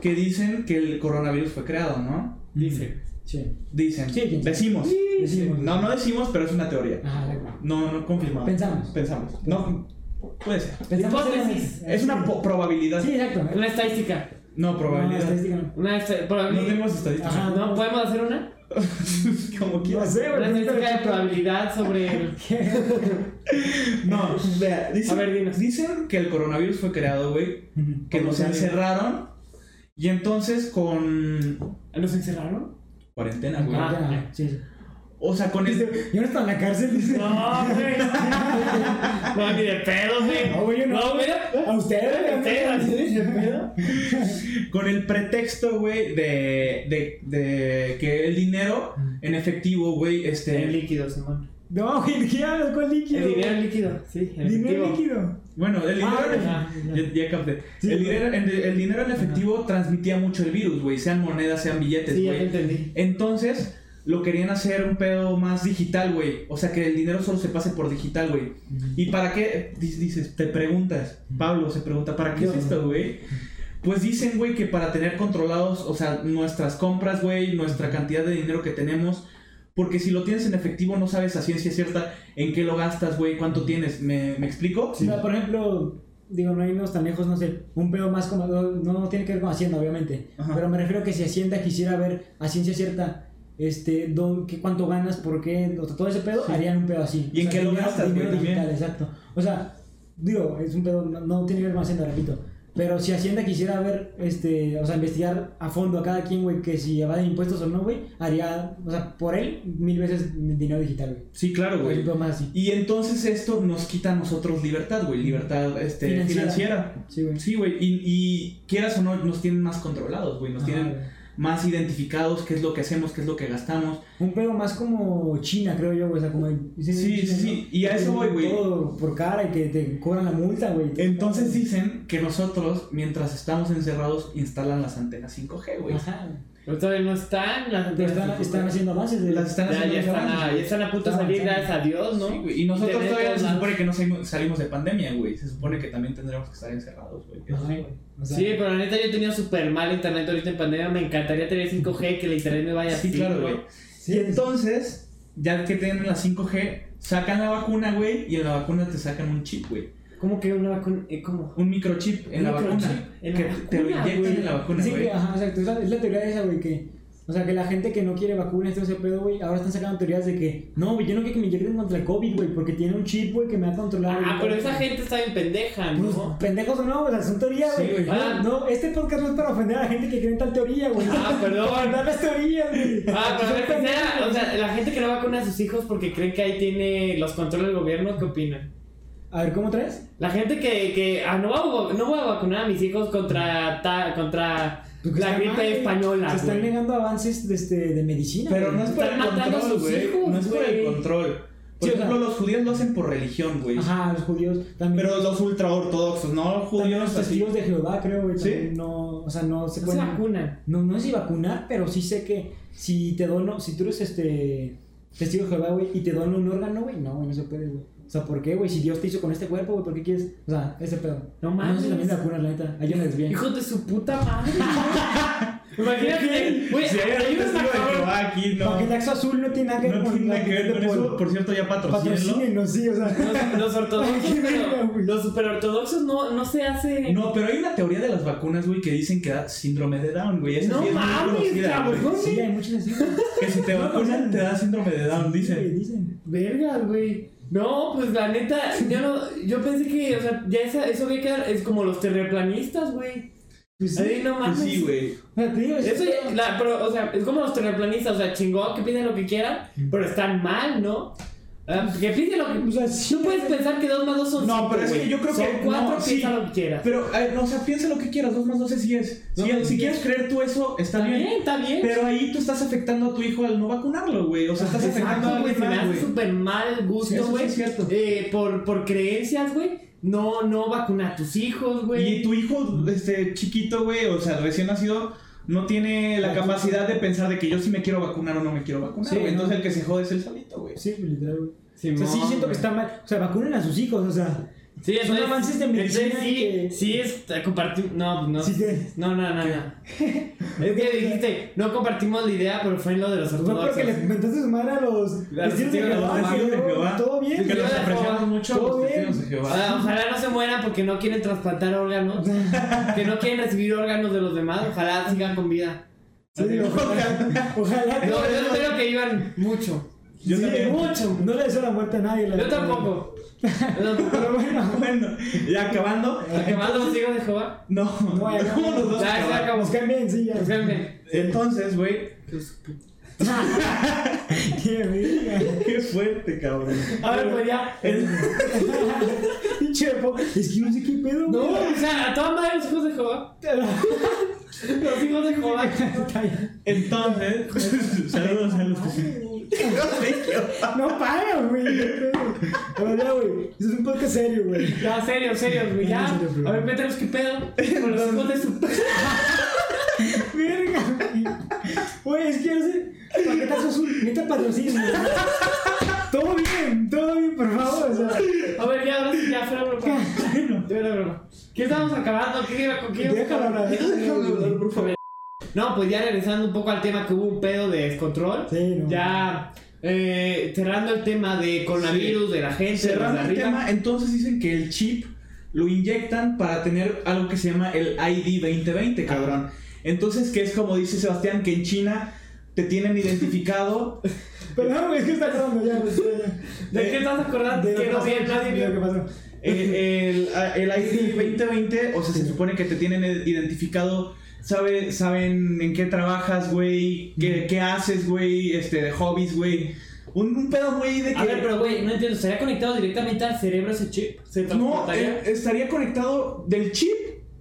que dicen que el coronavirus fue creado, ¿no? Dice. Sí. Dicen. Sí, quién sabe. decimos. Decimos. No, no decimos, pero es una teoría. Ah, de acuerdo. No, no confirmado. Pensamos. Pensamos. No, puede ser. Pensamos en- Hipótesis. Es una probabilidad. Sí, exacto. Una estadística. No, No, probabilidad. estadística no. Una esta- No probabilidad. tenemos estadísticas. Ajá. ¿No podemos hacer una? Como No quieras. sé, Una estadística de probabilidad sobre el. No, vea, dicen, A ver, dinos. dicen que el coronavirus fue creado, güey. Que nos encerraron. Y entonces con. ¿Nos encerraron? Cuarentena, güey. Ah. Sí, sí. O sea, con el. Yo no estaba en la cárcel, dice. No, güey. No, ni de pedo, güey. No, güey, yo no. No, mira. A ustedes, ¿A ustedes? ¿sí? ¿De pedo? Con el pretexto, güey, de, de, de que el dinero en efectivo, güey, este. líquido, Simón. No, güey, ¿de qué hablas? ¿Cuál líquido? El dinero líquido, sí. El Dinero efectivo. líquido. Bueno, el dinero. Ah, ya, ya capté. Sí, el, güey. dinero, el, el dinero en efectivo transmitía mucho el virus, güey. Sean monedas, sean billetes, Sí, ya te güey. entendí. Entonces, lo querían hacer un pedo más digital, güey. O sea, que el dinero solo se pase por digital, güey. ¿Y para qué? Dices, te preguntas. Pablo se pregunta, ¿para qué es esto, güey? Pues dicen, güey, que para tener controlados, o sea, nuestras compras, güey, nuestra cantidad de dinero que tenemos. Porque si lo tienes en efectivo, no sabes a ciencia cierta en qué lo gastas, güey, cuánto tienes. ¿Me, me explico? O sea, por ejemplo, digo, no irnos tan lejos, no sé, un pedo más como, no, no tiene que ver con Hacienda, obviamente, Ajá. pero me refiero a que si Hacienda quisiera ver a ciencia cierta, este, don, qué, cuánto ganas, por qué, o sea, todo ese pedo, Sí. harían un pedo así. ¿Y en O sea, qué lo gastas, Dinero güey, digital, exacto. O sea, digo, es un pedo, no, no tiene que ver con Hacienda, repito. Pero si Hacienda quisiera ver, este, o sea, investigar a fondo a cada quien, güey, que si evaden impuestos o no, güey, haría, o sea, por él, mil veces dinero digital, güey. Sí, claro, güey. Y entonces esto nos quita a nosotros libertad, güey. Libertad este, Financiera. financiera. Sí, güey. Sí, güey. Y, y quieras o no, nos tienen más controlados, güey. Nos Ajá, tienen más identificados qué es lo que hacemos, qué es lo que gastamos. Un pedo más como China, creo yo, güey. O sea, como. el- dicen Sí, China, sí, sí, y a eso voy, güey. Todo por cara y que te cobran la multa, güey. Entonces dicen que nosotros, mientras estamos encerrados, instalan las antenas 5G, güey. Ajá. Pero todavía no están las Pero están, antenas están haciendo avances. De, Las están Ya, haciendo ya están, avances, a, güey. ya están a punto de Están salir, gracias a Dios, ¿no? Sí, güey. Y nosotros Internet todavía se supone que no salimos, salimos de pandemia, güey. Se supone que también tendremos que estar encerrados, güey. Ajá, güey. O sea, Sí, pero la neta yo he tenido súper mal internet ahorita en pandemia. Me encantaría tener 5G, que el internet me vaya Sí, así, claro, güey. Sí, y entonces, ya que tienen la 5G, sacan la vacuna, güey, y en la vacuna te sacan un chip, güey. ¿Cómo que una vacuna? eh, ¿Cómo? Un microchip en Un la microchip vacuna. en la que te lo vacuna, inyectan en la vacuna, Sí, güey. que, ajá, exacto. Es la, es la teoría de esa, güey, que. O sea, que la gente que no quiere vacunas, todo ese pedo, güey, ahora están sacando teorías de que. No, güey, yo no quiero que me inyecten contra el COVID, güey, porque tiene un chip, güey, que me va a controlar. Ah, pero esa gente está bien pendeja, Pues, ¿no? pendejos o no, güey, son teorías, güey. Ah. no, este podcast no es para ofender a la gente que cree en tal teoría, güey. Ah, perdón. Para las teorías, güey. Ah, pero a ver, Son sincera, pendejos. o sea, la gente que no vacuna a sus hijos porque creen que ahí tiene los controles del gobierno, ¿qué opinan? A ver, ¿cómo traes? La gente que, que ah, no, voy a, no voy a vacunar a mis hijos contra, ta- contra Pues la gripe mal, española. Se están negando avances de, este, de medicina. Pero güey. no es por el control, güey. No es por el control. Por Sí, o ejemplo, sea- los judíos lo hacen por religión, güey. Ajá, los judíos también. Pero los ultra ortodoxos, no judíos los así. testigos de Jehová, creo, güey. ¿Sí? No, o sea, no se No se pueden. vacunan. No, no sé si vacunar, pero sí sé que si te dono, si tú eres este testigo de Jehová, güey, y te dono un órgano, güey, no, güey, no se puede, güey. O sea, ¿por qué, güey? Si Dios te hizo con este cuerpo, güey, ¿por qué quieres? O sea, ese pedo. No No mames. sé si también vacunas, la neta. Hay una desvía. Hijos de su puta madre. Imagínate, güey, Si hay hay macabros- Jehová aquí, no. Paquetaxo azul no tiene nada que ver No con tiene nada que ver con eso. Por cierto, ya patrocínenlo. Sí, o sea. Los, los ortodoxos, verga, pero los super ortodoxos no, no se hace. No, pero hay una teoría de las vacunas, güey, que dicen que da síndrome de Down, güey. Esa No sí es mames, cabrón. güey. Sí, hay muchos así. Que si te vacunan te da síndrome de Down, Sí, dicen. dicen. Vergas, güey. No, pues la neta, yo no, yo pensé que, o sea, ya esa, eso que dar, es como los terraplanistas, güey. Pues sí. Ahí no Pues mames. sí, güey. O sea, te digo, es- Eso ya, la- pero, o sea, es como los terraplanistas, o sea, chingón, que piden lo que quieran, pero están mal, ¿no? Ah, que piden lo que. O sea, sí, no puedes pensar que 2 más 2 son No, 5. pero es que yo creo son que- 4, no, sí. piensa lo que quieras. Pero, eh, no, o sea, piensa lo que quieras, 2 más 2 es 10. No, Si, no, si quieres creer tú eso, está, está bien. bien, está bien. Pero ahí tú estás afectando a tu hijo al no vacunarlo, güey. O sea, estás afectando a Exacto, güey, alguien se me hace güey. súper mal gusto, eso sí güey. es cierto. eh, por, por creencias, güey. No, no vacunar a tus hijos, güey. Y tu hijo, este, chiquito, güey, o sea, recién nacido, no tiene la capacidad de pensar de que yo sí me quiero vacunar o no me quiero vacunar, Sí, no. Entonces el que se jode es el solito, güey. Sí, literal, güey. O sea, sí siento que está mal. O sea, vacunen a sus hijos, o sea. Sí, Son entonces- avances de medicina entonces sí, que- sí es compartir. No, no. Sí que- No, no, no, no. es que dijiste, no compartimos la idea, pero fue en lo de los Pues no ortodoxos. porque le mentaste su madre a los testigos de Jehová, que. Todo bien. Sí, que los de apreciamos Jehová. mucho, Todo los bien. de Jehová. Ah, ojalá no se mueran porque no quieren trasplantar órganos, que no quieren recibir órganos de los demás, ojalá sigan con vida. Sí, ojalá. Ojalá. No, yo espero que iban mucho. Yo Sí, también. Mucho. No le deseo la muerte a nadie. la Yo tampoco. Pero bueno. Bueno, y acabando. ¿Que más los hijos de Jehová? No, No, ya, ¿cómo los dos Ya. Nos caen bien, sí, ya. Espérenme. Entonces, güey, Qué verga. qué fuerte, cabrón. A ver, pues ya. Pinche po- Es que no sé qué pedo, No, o sea, a toda madre los hijos de Jehová. Los hijos de Jehová. Entonces, saludos a los que No para, güey. ya, güey. Eso es un podcast serio, güey. Ya, serio, serio, güey. Ya. A ver, mételos qué pedo. Con los hijos de su. Verga, güey. Güey, es que no sé. Paquetazo azul. Neta patrocinio. güey. Todo bien, todo bien, por favor. O sea. A ver, ya, ahora sí, ya, fuera broma. Fuera broma. ¿Qué estábamos acabando? ¿Qué iba con qué Déjalo hablar. déjalo hablar, por favor. No, pues ya regresando un poco al tema que hubo un pedo de descontrol. Sí, no. Ya eh, cerrando el tema de coronavirus, de la gente, Cerrando el arriba. tema, entonces dicen que el chip lo inyectan para tener algo que se llama el ID 2020, cabrón. Entonces, que es como dice Sebastián, que en China te tienen identificado. Perdón, es que está acabando ya, ¿De qué estás acordando? De Que no vi, nadie vio. pasó. eh, el, el ID 2020, o sea, se supone que te tienen identificado. Sabe, saben en qué trabajas, güey, qué, qué haces, güey, este, de hobbies, güey. Un, un pedo, güey, de que. A ver, pero güey, no entiendo, ¿estaría conectado directamente al cerebro ese chip? ¿Se no, eh, estaría conectado del chip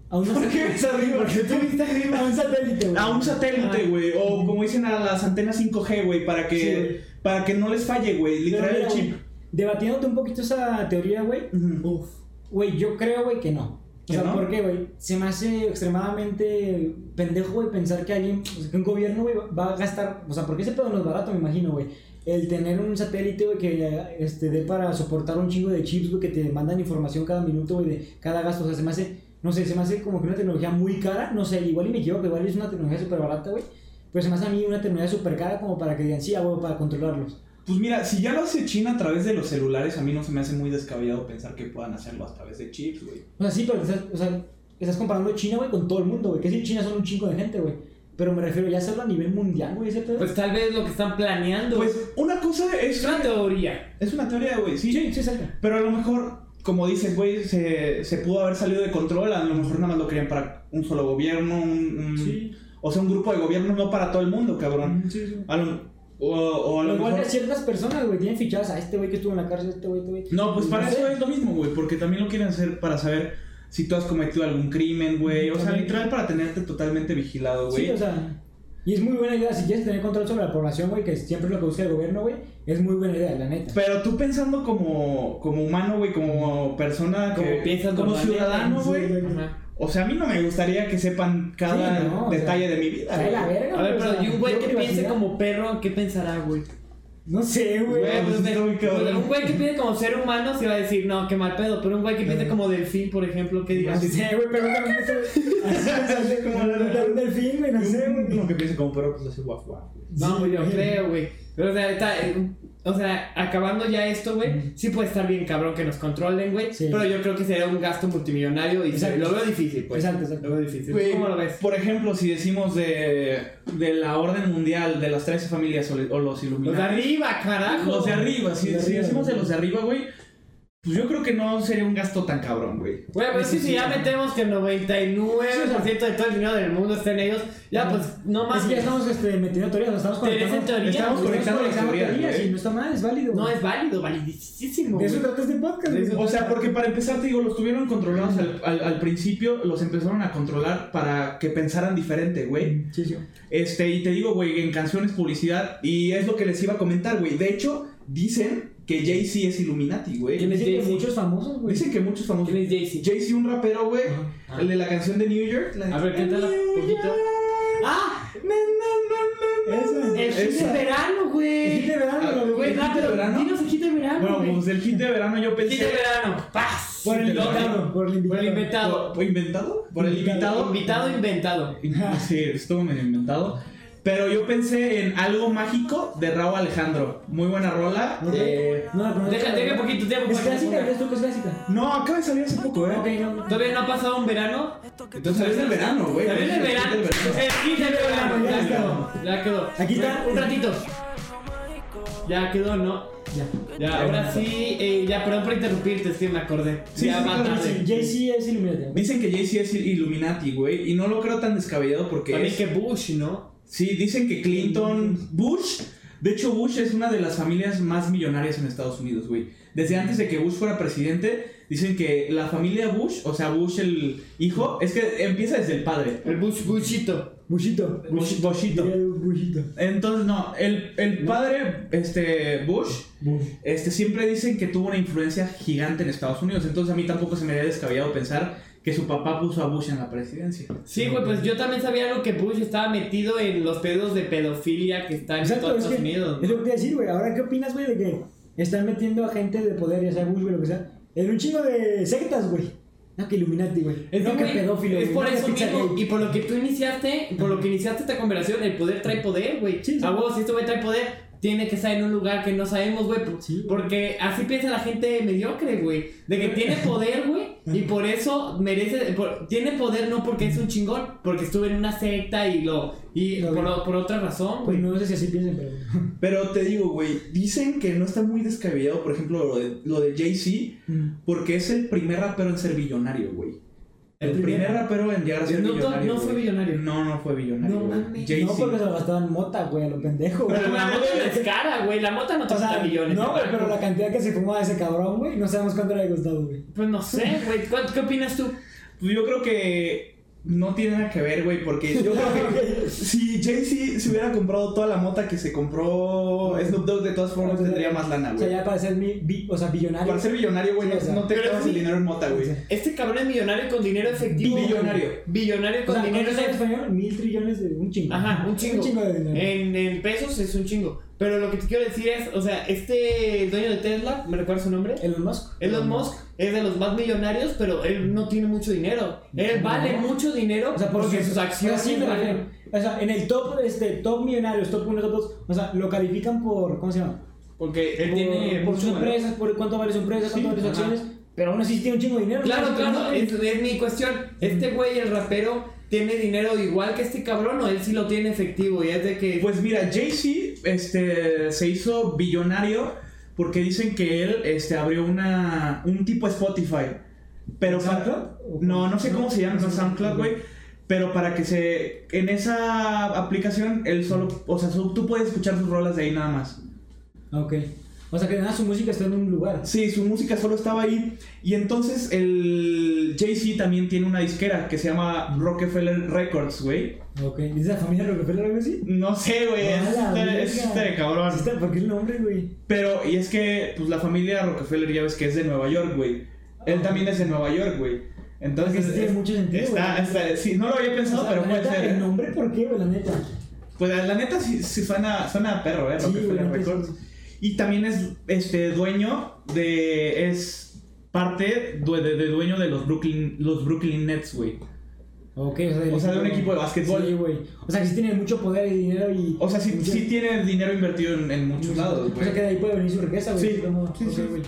A un ¿Por qué ves arriba? Arriba a un satélite, güey. a un satélite, Ah. güey. O como dicen a las antenas 5G, güey, para que, Sí, para que no les falle, güey. Literal el chip. Debatiéndote un poquito esa teoría, güey. Uf. Güey, yo creo, güey, que no. O ¿Que sea, no? ¿por qué, güey? Se me hace extremadamente pendejo, güey, pensar que alguien, o sea, que un gobierno, güey, va a gastar. O sea, porque ese pedo no es barato, me imagino, güey. El tener un satélite, güey, que este, dé para soportar un chingo de chips, güey, que te mandan información cada minuto, güey, de cada gasto. O sea, se me hace, no sé, se me hace como que una tecnología muy cara. No sé, igual y me equivoco, igual es una tecnología súper barata, güey. Pero se me hace a mí una tecnología súper cara como para que digan, sí, güey, para controlarlos. Pues mira, si ya lo hace China a través de los celulares, a mí no se me hace muy descabellado pensar que puedan hacerlo a través de chips, güey. O sea, sí, pero estás, o sea, estás comparando China, güey, con todo el mundo, güey. Que sí, China son un chingo de gente, güey. Pero me refiero ya a hacerlo a nivel mundial, güey, ese pedo. Pues tal vez lo que están planeando Pues una cosa es es. una teoría. Es una teoría, güey, sí. sí, sí, salga. Pero a lo mejor, como dices, güey, se, se pudo haber salido de control. A lo mejor nada más lo querían para un solo gobierno. Un, un- Sí. O sea, un grupo de gobierno, no para todo el mundo, cabrón. Sí, sí. A lo- o, o a lo igual mejor. de ciertas personas, güey, tienen fichadas a este güey que estuvo en la cárcel, este güey, este güey. No, pues para eso es lo mismo, güey, porque también lo quieren hacer para saber si tú has cometido algún crimen, güey. O sea, literal para tenerte totalmente vigilado, güey. Sí, o sea. Y es muy buena idea, si quieres tener control sobre la población, güey, que siempre es lo que busca el gobierno, güey, es muy buena idea, la neta. Pero tú pensando como, como humano, güey, como persona, Como que, piensas como ciudadano, güey. O sea, a mí no me gustaría que sepan cada Sí, no, o detalle sea, de mi vida. La verga, A ver, o pero sea, y un güey que piense como perro, ¿qué pensará, güey? No sé, güey. Güey, pues, muy cabrón. un güey que piense como ser humano se va a decir, no, qué mal pedo. Pero un güey que piense como delfín, por ejemplo, ¿qué dirá? No sé, güey, pero Así, como la un delfín, güey, no sé, güey. Uno que piense como perro, pues hace guaf guaf. No, pues yo creo, güey. Pero o sea, está, eh, o sea, acabando ya esto, güey, sí puede estar bien cabrón que nos controlen, güey. Sí. Pero yo creo que sería un gasto multimillonario y Exacto. lo veo difícil, pues. Exacto, exacto. Lo veo difícil. Güey, ¿Cómo lo ves? Por ejemplo, si decimos de, de la orden mundial de las 13 familias o, o los Los de arriba, carajo. Los de arriba, si, de si arriba, decimos de los de arriba, güey, pues yo creo que no sería un gasto tan cabrón, güey. Güey, pero es que Sí, si sí, ya metemos que el 99% de todo el dinero del mundo está en ellos, ya pues no más. Es que ya estamos este, metiendo teorías, nos estamos Teorías conectando. en teoría, estamos conectando teorías, teorías, y no está mal, es válido. No es válido, validísimo. De eso trata este podcast. O sea, porque para empezar, te digo, los tuvieron controlados al, al, al principio, los empezaron a controlar para que pensaran diferente, güey. Sí, sí. Este, y te digo, güey, en canciones, publicidad, y es lo que les iba a comentar, güey. De hecho, dicen que Jay-Z es Illuminati, güey. ¿Quién es Dicen que Jay-Z? muchos famosos, güey. Dicen que muchos famosos. ¿Quién es Jay-Z? Jay-Z, un rapero, güey. Ajá. El de la canción de New York. la de- A ver, cántala un poquito. ¡Ah! Esa. El hit de verano, El güey. hit de verano, Ah, güey. ¿El hit de verano? dinos el hit de verano, Bueno, pues el hit de verano yo pensé. Hit de verano. ¡Paz! Por el invitado. Por el invitado. Por el inventado. ¿Fue inventado? Por el invitado. Invitado inventado. Sí, estuvo medio inventado. Pero yo pensé en algo mágico de Raúl Alejandro. Muy buena rola. Ok. Eh, No conozco. Deja, deja poquito tiempo. Es clásica. ¿ves tú que es clásica? no, acaba de salir hace poco, ¿eh? Ok, no. no. Todavía no ha pasado un verano. Entonces es del verano, güey. El Es del verano. El de verano. Ya Ya quedó. Ya quedó. Aquí está. Un ratito. Ya quedó, ¿no? Ya. Ya, ahora sí. eh, ya, perdón por interrumpirte, es que me acordé. Sí, ya sí, va claro, tarde. sí. Jay-Z es Illuminati. Dicen que Jay-Z es Illuminati, güey. Y no lo creo tan descabellado porque. Es- que Bush, ¿no? Sí, dicen que Clinton. Bush. De hecho, Bush es una de las familias más millonarias en Estados Unidos, güey. Desde antes de que Bush fuera presidente, dicen que la familia Bush, o sea, Bush el hijo, es que empieza desde el padre. El Bush, Bushito. Bushito. Bush- Bushito. Bushito. Entonces, no, el, el padre, este, Bush, Bush. este, siempre dicen que tuvo una influencia gigante en Estados Unidos. Entonces, a mí tampoco se me había descabellado pensar que su papá puso a Bush en la presidencia. Sí, güey, pues yo también sabía algo que Bush estaba metido en los pedos de pedofilia que están en Exacto, todos es Estados que Unidos. es lo que te iba a decir, güey. Ahora, ¿qué opinas, güey, de que están metiendo a gente de poder, ya sea Bush, güey, lo que sea, en un chingo de sectas, güey? No, que Illuminati, güey. Es, no, que, güey, pedófilo, es por no, eso mismo, y por lo que tú iniciaste, por lo que iniciaste esta conversación, el poder trae poder, güey. Sí, sí. A vos, si este güey trae poder, tiene que estar en un lugar que no sabemos, güey. por- Sí, güey. porque así piensa la gente mediocre, güey. De que tiene poder, güey, y por eso merece. por- tiene poder no porque es un chingón, porque estuvo en una secta y lo. Y Lo por, otra razón, Pues güey. no sé si así piensan, pero. Pero te digo, güey, dicen que no está muy descabellado, por ejemplo, lo de, lo de Jay-Z, porque es el primer rapero en ser billonario, güey. El, primer rapero en llegar a ser billonario. no fue billonario. No, no fue billonario. No mames. No, porque se lo gastaban mota, güey, a lo pendejo, güey. Pero la mota no es cara, güey. La mota no te cuesta millones. no, güey, pero la cantidad que se fumaba ese cabrón, güey, no sabemos cuánto le ha costado, güey. Pues no sé, güey. ¿Cuál- ¿Qué opinas tú? Pues yo creo que no tiene nada que ver, güey, porque yo creo que si Jay-Z se hubiera comprado toda la mota que se compró Snoop Dogg, de todas formas tendría más lana, O sea, güey. ya para ser mi, bi- o sea, billonario. Para ser billonario, güey, Sí, no, o sea, no te sí. el dinero en mota, güey. Este cabrón es millonario con dinero efectivo. Billonario. Billonario O con sea, dinero ¿cuánto es en efectivo. español? Mil trillones de un chingo. Ajá, un chingo. Un chingo de dinero. En, en pesos es un chingo. Pero lo que te quiero decir es, o sea, este dueño de Tesla, ¿me recuerdas su nombre? Elon Musk. Elon Musk es de los más millonarios, pero él no tiene mucho dinero. Él No. vale mucho dinero O sea, por porque su- sus acciones o sea, sí valen-. O sea, en el top, este, top millonarios, top 1, top 2, o sea, lo califican por, ¿cómo se llama? Porque él por, tiene por sus valor. empresas, por cuánto vale su empresa, cuánto Sí, vale sus acciones, pero aún así tiene un chingo de dinero. Claro, ¿no? claro, es, es mi cuestión. ¿Este güey, el rapero, tiene dinero igual que este cabrón o él sí lo tiene efectivo? Y es de que. Pues mira, Jay-Z este, se hizo billonario porque dicen que él este, abrió una, un tipo Spotify. Pero para- ¿SoundCloud? No, no sé cómo se llama, no SoundCloud, güey. Pero para que se. En esa aplicación, él solo. O sea, tú puedes escuchar sus rolas de ahí nada más. Ok. O sea, que nada, su música está en un lugar. Sí, su música solo estaba ahí. Y entonces el Jay-Z también tiene una disquera que se llama Rockefeller Records, güey. Ok. ¿Es de la familia Rockefeller algo así? No sé, güey. Es, este- este cabrón. Está- ¿Por qué el nombre, güey? Pero, y es que, pues la familia Rockefeller ya ves que es de Nueva York, güey. Él también es de Nueva York, güey. Entonces, tiene mucho sentido, Está, güey. está- sí, no lo había pensado, O sea, pero puede neta, ser. ¿El nombre por qué, güey? La neta. Pues la neta sí, sí suena, suena a perro, ¿eh? Sí, Rockefeller Records. Y también es este dueño de. Es parte de, de dueño de los Brooklyn, los Brooklyn Nets, güey. Ok, o sea, del O sea, de un equipo de básquetbol. Sí, güey. O sea, que sí tiene mucho poder y dinero y. O sea, sí, sí tiene dinero invertido en, en muchos lados, O sea, que de ahí puede venir su riqueza, güey. Sí, sí, sí. güey.